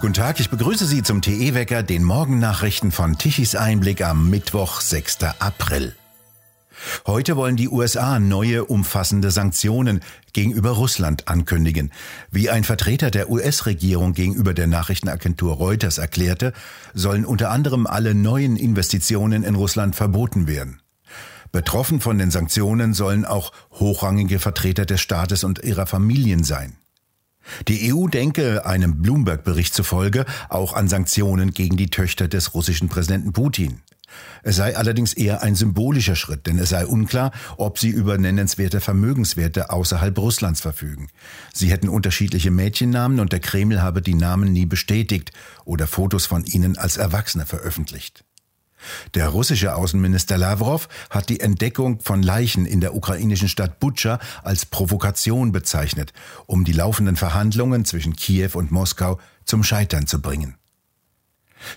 Guten Tag, ich begrüße Sie zum TE-Wecker, den Morgennachrichten von Tichys Einblick am Mittwoch, 6. April. Heute wollen die USA neue umfassende Sanktionen gegenüber Russland ankündigen. Wie ein Vertreter der US-Regierung gegenüber der Nachrichtenagentur Reuters erklärte, sollen unter anderem alle neuen Investitionen in Russland verboten werden. Betroffen von den Sanktionen sollen auch hochrangige Vertreter des Staates und ihrer Familien sein. Die EU denke einem Bloomberg-Bericht zufolge auch an Sanktionen gegen die Töchter des russischen Präsidenten Putin. Es sei allerdings eher ein symbolischer Schritt, denn es sei unklar, ob sie über nennenswerte Vermögenswerte außerhalb Russlands verfügen. Sie hätten unterschiedliche Mädchennamen und der Kreml habe die Namen nie bestätigt oder Fotos von ihnen als Erwachsene veröffentlicht. Der russische Außenminister Lavrov hat die Entdeckung von Leichen in der ukrainischen Stadt Butscha als Provokation bezeichnet, um die laufenden Verhandlungen zwischen Kiew und Moskau zum Scheitern zu bringen.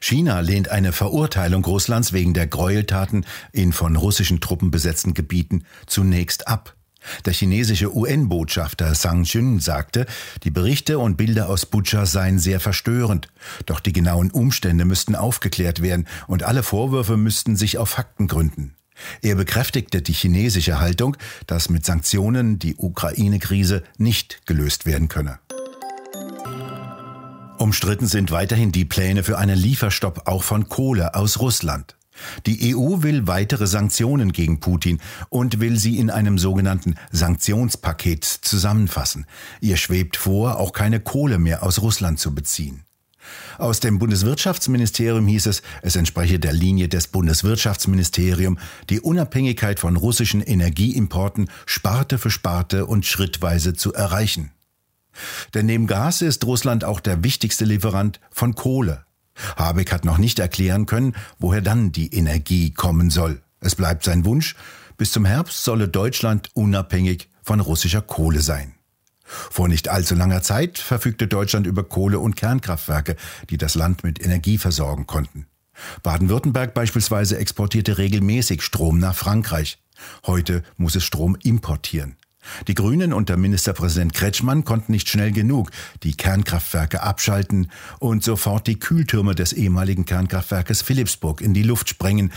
China lehnt eine Verurteilung Russlands wegen der Gräueltaten in von russischen Truppen besetzten Gebieten zunächst ab. Der chinesische UN-Botschafter Sang Jun sagte, die Berichte und Bilder aus Butscha seien sehr verstörend. Doch die genauen Umstände müssten aufgeklärt werden und alle Vorwürfe müssten sich auf Fakten gründen. Er bekräftigte die chinesische Haltung, dass mit Sanktionen die Ukraine-Krise nicht gelöst werden könne. Umstritten sind weiterhin die Pläne für einen Lieferstopp auch von Kohle aus Russland. Die EU will weitere Sanktionen gegen Putin und will sie in einem sogenannten Sanktionspaket zusammenfassen. Ihr schwebt vor, auch keine Kohle mehr aus Russland zu beziehen. Aus dem Bundeswirtschaftsministerium hieß es, es entspreche der Linie des Bundeswirtschaftsministeriums, die Unabhängigkeit von russischen Energieimporten Sparte für Sparte und schrittweise zu erreichen. Denn neben Gas ist Russland auch der wichtigste Lieferant von Kohle. Habeck hat noch nicht erklären können, woher dann die Energie kommen soll. Es bleibt sein Wunsch, bis zum Herbst solle Deutschland unabhängig von russischer Kohle sein. Vor nicht allzu langer Zeit verfügte Deutschland über Kohle- und Kernkraftwerke, die das Land mit Energie versorgen konnten. Baden-Württemberg beispielsweise exportierte regelmäßig Strom nach Frankreich. Heute muss es Strom importieren. Die Grünen unter Ministerpräsident Kretschmann konnten nicht schnell genug die Kernkraftwerke abschalten und sofort die Kühltürme des ehemaligen Kernkraftwerkes Philipsburg in die Luft sprengen,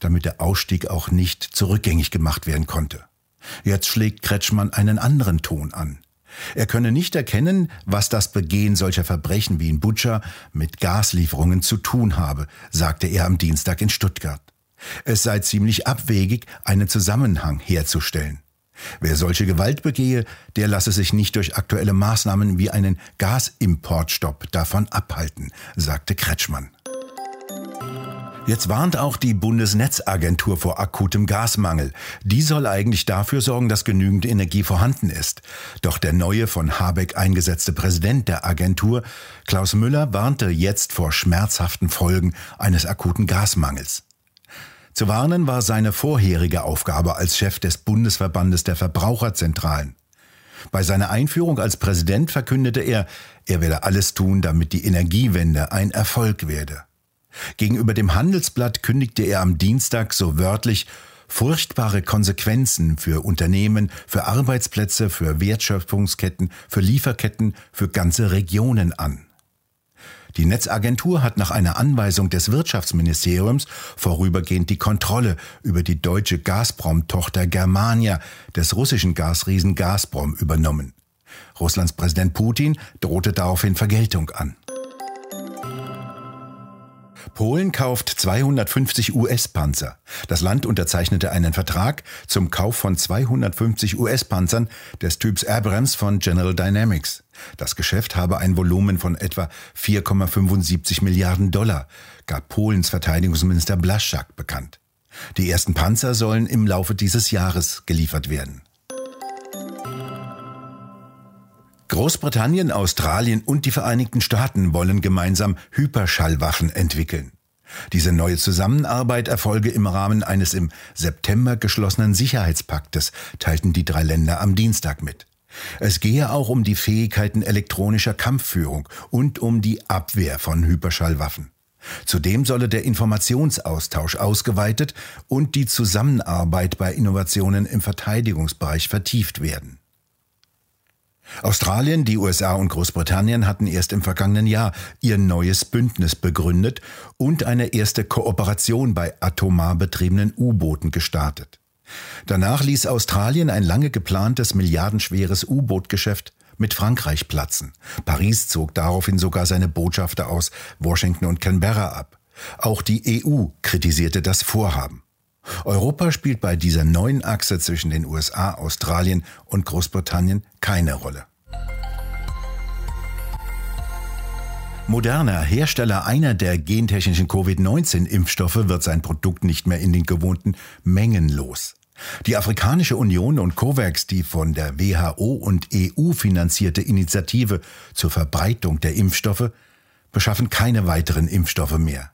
damit der Ausstieg auch nicht zurückgängig gemacht werden konnte. Jetzt schlägt Kretschmann einen anderen Ton an. Er könne nicht erkennen, was das Begehen solcher Verbrechen wie in Butscha mit Gaslieferungen zu tun habe, sagte er am Dienstag in Stuttgart. Es sei ziemlich abwegig, einen Zusammenhang herzustellen. Wer solche Gewalt begehe, der lasse sich nicht durch aktuelle Maßnahmen wie einen Gasimportstopp davon abhalten, sagte Kretschmann. Jetzt warnt auch die Bundesnetzagentur vor akutem Gasmangel. Die soll eigentlich dafür sorgen, dass genügend Energie vorhanden ist. Doch der neue von Habeck eingesetzte Präsident der Agentur, Klaus Müller, warnte jetzt vor schmerzhaften Folgen eines akuten Gasmangels. Zu warnen war seine vorherige Aufgabe als Chef des Bundesverbandes der Verbraucherzentralen. Bei seiner Einführung als Präsident verkündete er, er werde alles tun, damit die Energiewende ein Erfolg werde. Gegenüber dem Handelsblatt kündigte er am Dienstag so wörtlich furchtbare Konsequenzen für Unternehmen, für Arbeitsplätze, für Wertschöpfungsketten, für Lieferketten, für ganze Regionen an. Die Netzagentur hat nach einer Anweisung des Wirtschaftsministeriums vorübergehend die Kontrolle über die deutsche Gazprom-Tochter Germania des russischen Gasriesen Gazprom übernommen. Russlands Präsident Putin drohte daraufhin Vergeltung an. Polen kauft 250 US-Panzer. Das Land unterzeichnete einen Vertrag zum Kauf von 250 US-Panzern des Typs Abrams von General Dynamics. Das Geschäft habe ein Volumen von etwa 4,75 Milliarden Dollar, gab Polens Verteidigungsminister Blaszczak bekannt. Die ersten Panzer sollen im Laufe dieses Jahres geliefert werden. Großbritannien, Australien und die Vereinigten Staaten wollen gemeinsam Hyperschallwaffen entwickeln. Diese neue Zusammenarbeit erfolge im Rahmen eines im September geschlossenen Sicherheitspaktes, teilten die drei Länder am Dienstag mit. Es gehe auch um die Fähigkeiten elektronischer Kampfführung und um die Abwehr von Hyperschallwaffen. Zudem solle der Informationsaustausch ausgeweitet und die Zusammenarbeit bei Innovationen im Verteidigungsbereich vertieft werden. Australien, die USA und Großbritannien hatten erst im vergangenen Jahr ihr neues Bündnis begründet und eine erste Kooperation bei atomar betriebenen U-Booten gestartet. Danach ließ Australien ein lange geplantes milliardenschweres U-Boot-Geschäft mit Frankreich platzen. Paris zog daraufhin sogar seine Botschafter aus Washington und Canberra ab. Auch die EU kritisierte das Vorhaben. Europa spielt bei dieser neuen Achse zwischen den USA, Australien und Großbritannien keine Rolle. Moderner, Hersteller einer der gentechnischen Covid-19-Impfstoffe, wird sein Produkt nicht mehr in den gewohnten Mengen los. Die Afrikanische Union und COVAX, die von der WHO und EU finanzierte Initiative zur Verbreitung der Impfstoffe, beschaffen keine weiteren Impfstoffe mehr.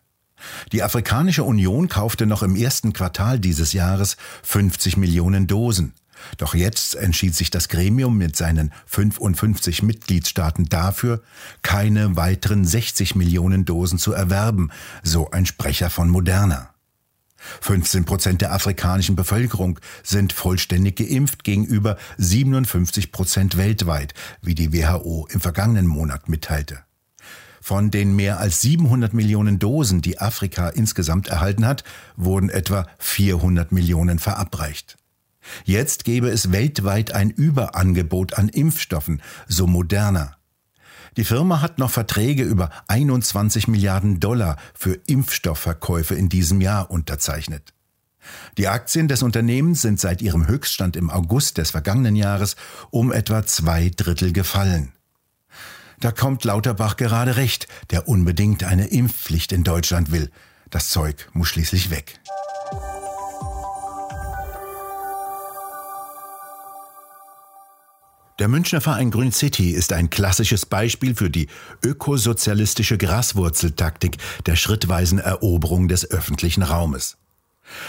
Die Afrikanische Union kaufte noch im ersten Quartal dieses Jahres 50 Millionen Dosen. Doch jetzt entschied sich das Gremium mit seinen 55 Mitgliedstaaten dafür, keine weiteren 60 Millionen Dosen zu erwerben, so ein Sprecher von Moderna. 15 Prozent der afrikanischen Bevölkerung sind vollständig geimpft gegenüber 57 Prozent weltweit, wie die WHO im vergangenen Monat mitteilte. Von den mehr als 700 Millionen Dosen, die Afrika insgesamt erhalten hat, wurden etwa 400 Millionen verabreicht. Jetzt gäbe es weltweit ein Überangebot an Impfstoffen, so moderner. Die Firma hat noch Verträge über 21 Milliarden Dollar für Impfstoffverkäufe in diesem Jahr unterzeichnet. Die Aktien des Unternehmens sind seit ihrem Höchststand im August des vergangenen Jahres um etwa zwei Drittel gefallen. Da kommt Lauterbach gerade recht, der unbedingt eine Impfpflicht in Deutschland will. Das Zeug muss schließlich weg. Der Münchner Verein Grün City ist ein klassisches Beispiel für die ökosozialistische Graswurzeltaktik der schrittweisen Eroberung des öffentlichen Raumes.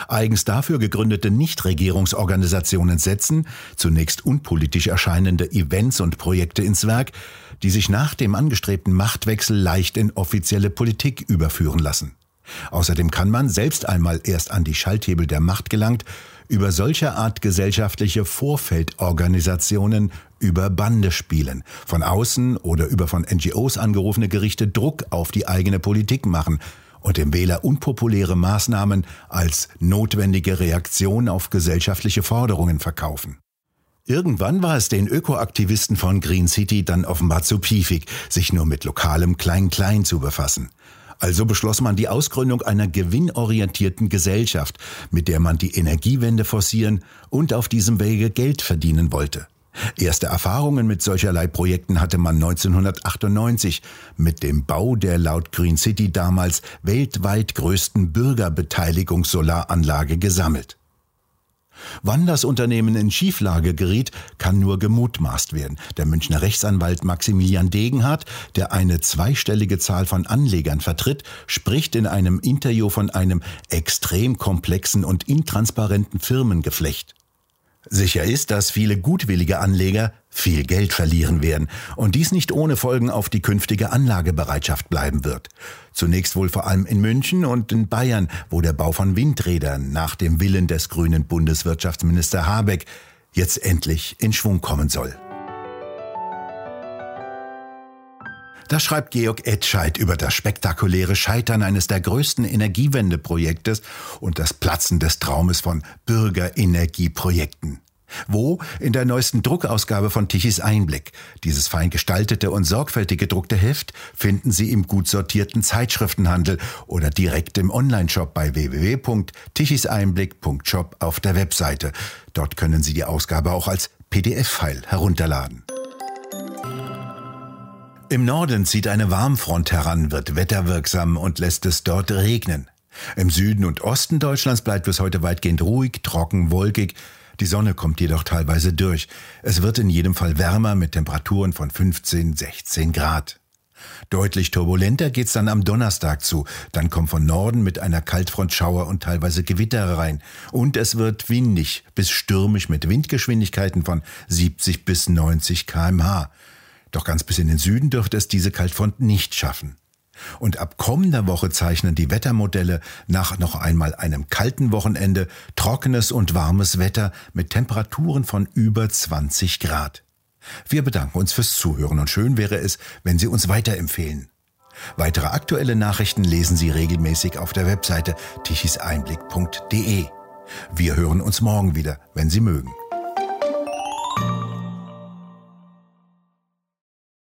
Eigens dafür gegründete Nichtregierungsorganisationen setzen, zunächst unpolitisch erscheinende Events und Projekte ins Werk, die sich nach dem angestrebten Machtwechsel leicht in offizielle Politik überführen lassen. Außerdem kann man, selbst einmal erst an die Schalthebel der Macht gelangt, über solche Art gesellschaftliche Vorfeldorganisationen über Bande spielen, von außen oder über von NGOs angerufene Gerichte Druck auf die eigene Politik machen und dem Wähler unpopuläre Maßnahmen als notwendige Reaktion auf gesellschaftliche Forderungen verkaufen. Irgendwann war es den Ökoaktivisten von Green City dann offenbar zu piefig, sich nur mit lokalem Klein-Klein zu befassen. Also beschloss man die Ausgründung einer gewinnorientierten Gesellschaft, mit der man die Energiewende forcieren und auf diesem Wege Geld verdienen wollte. Erste Erfahrungen mit solcherlei Projekten hatte man 1998 mit dem Bau der laut Green City damals weltweit größten Bürgerbeteiligungssolaranlage gesammelt. Wann das Unternehmen in Schieflage geriet, kann nur gemutmaßt werden. Der Münchner Rechtsanwalt Maximilian Degenhardt, der eine zweistellige Zahl von Anlegern vertritt, spricht in einem Interview von einem extrem komplexen und intransparenten Firmengeflecht. Sicher ist, dass viele gutwillige Anleger viel Geld verlieren werden und dies nicht ohne Folgen auf die künftige Anlagebereitschaft bleiben wird. Zunächst wohl vor allem in München und in Bayern, wo der Bau von Windrädern nach dem Willen des grünen Bundeswirtschaftsminister Habeck jetzt endlich in Schwung kommen soll. Das schreibt Georg Etscheid über das spektakuläre Scheitern eines der größten Energiewendeprojektes und das Platzen des Traumes von Bürgerenergieprojekten. Wo? In der neuesten Druckausgabe von Tichys Einblick. Dieses fein gestaltete und sorgfältig gedruckte Heft finden Sie im gut sortierten Zeitschriftenhandel oder direkt im Onlineshop bei www.tichiseinblick.shop auf der Webseite. Dort können Sie die Ausgabe auch als PDF-File herunterladen. Im Norden zieht eine Warmfront heran, wird wetterwirksam und lässt es dort regnen. Im Süden und Osten Deutschlands bleibt es heute weitgehend ruhig, trocken, wolkig. Die Sonne kommt jedoch teilweise durch. Es wird in jedem Fall wärmer mit Temperaturen von 15, 16 Grad. Deutlich turbulenter geht's dann am Donnerstag zu. Dann kommt von Norden mit einer Kaltfront Schauer und teilweise Gewitter rein. Und es wird windig bis stürmisch mit Windgeschwindigkeiten von 70 bis 90 kmh. Doch ganz bis in den Süden dürfte es diese Kaltfront nicht schaffen. Und ab kommender Woche zeichnen die Wettermodelle nach noch einmal einem kalten Wochenende trockenes und warmes Wetter mit Temperaturen von über 20 Grad. Wir bedanken uns fürs Zuhören und schön wäre es, wenn Sie uns weiterempfehlen. Weitere aktuelle Nachrichten lesen Sie regelmäßig auf der Webseite tichiseinblick.de. Wir hören uns morgen wieder, wenn Sie mögen.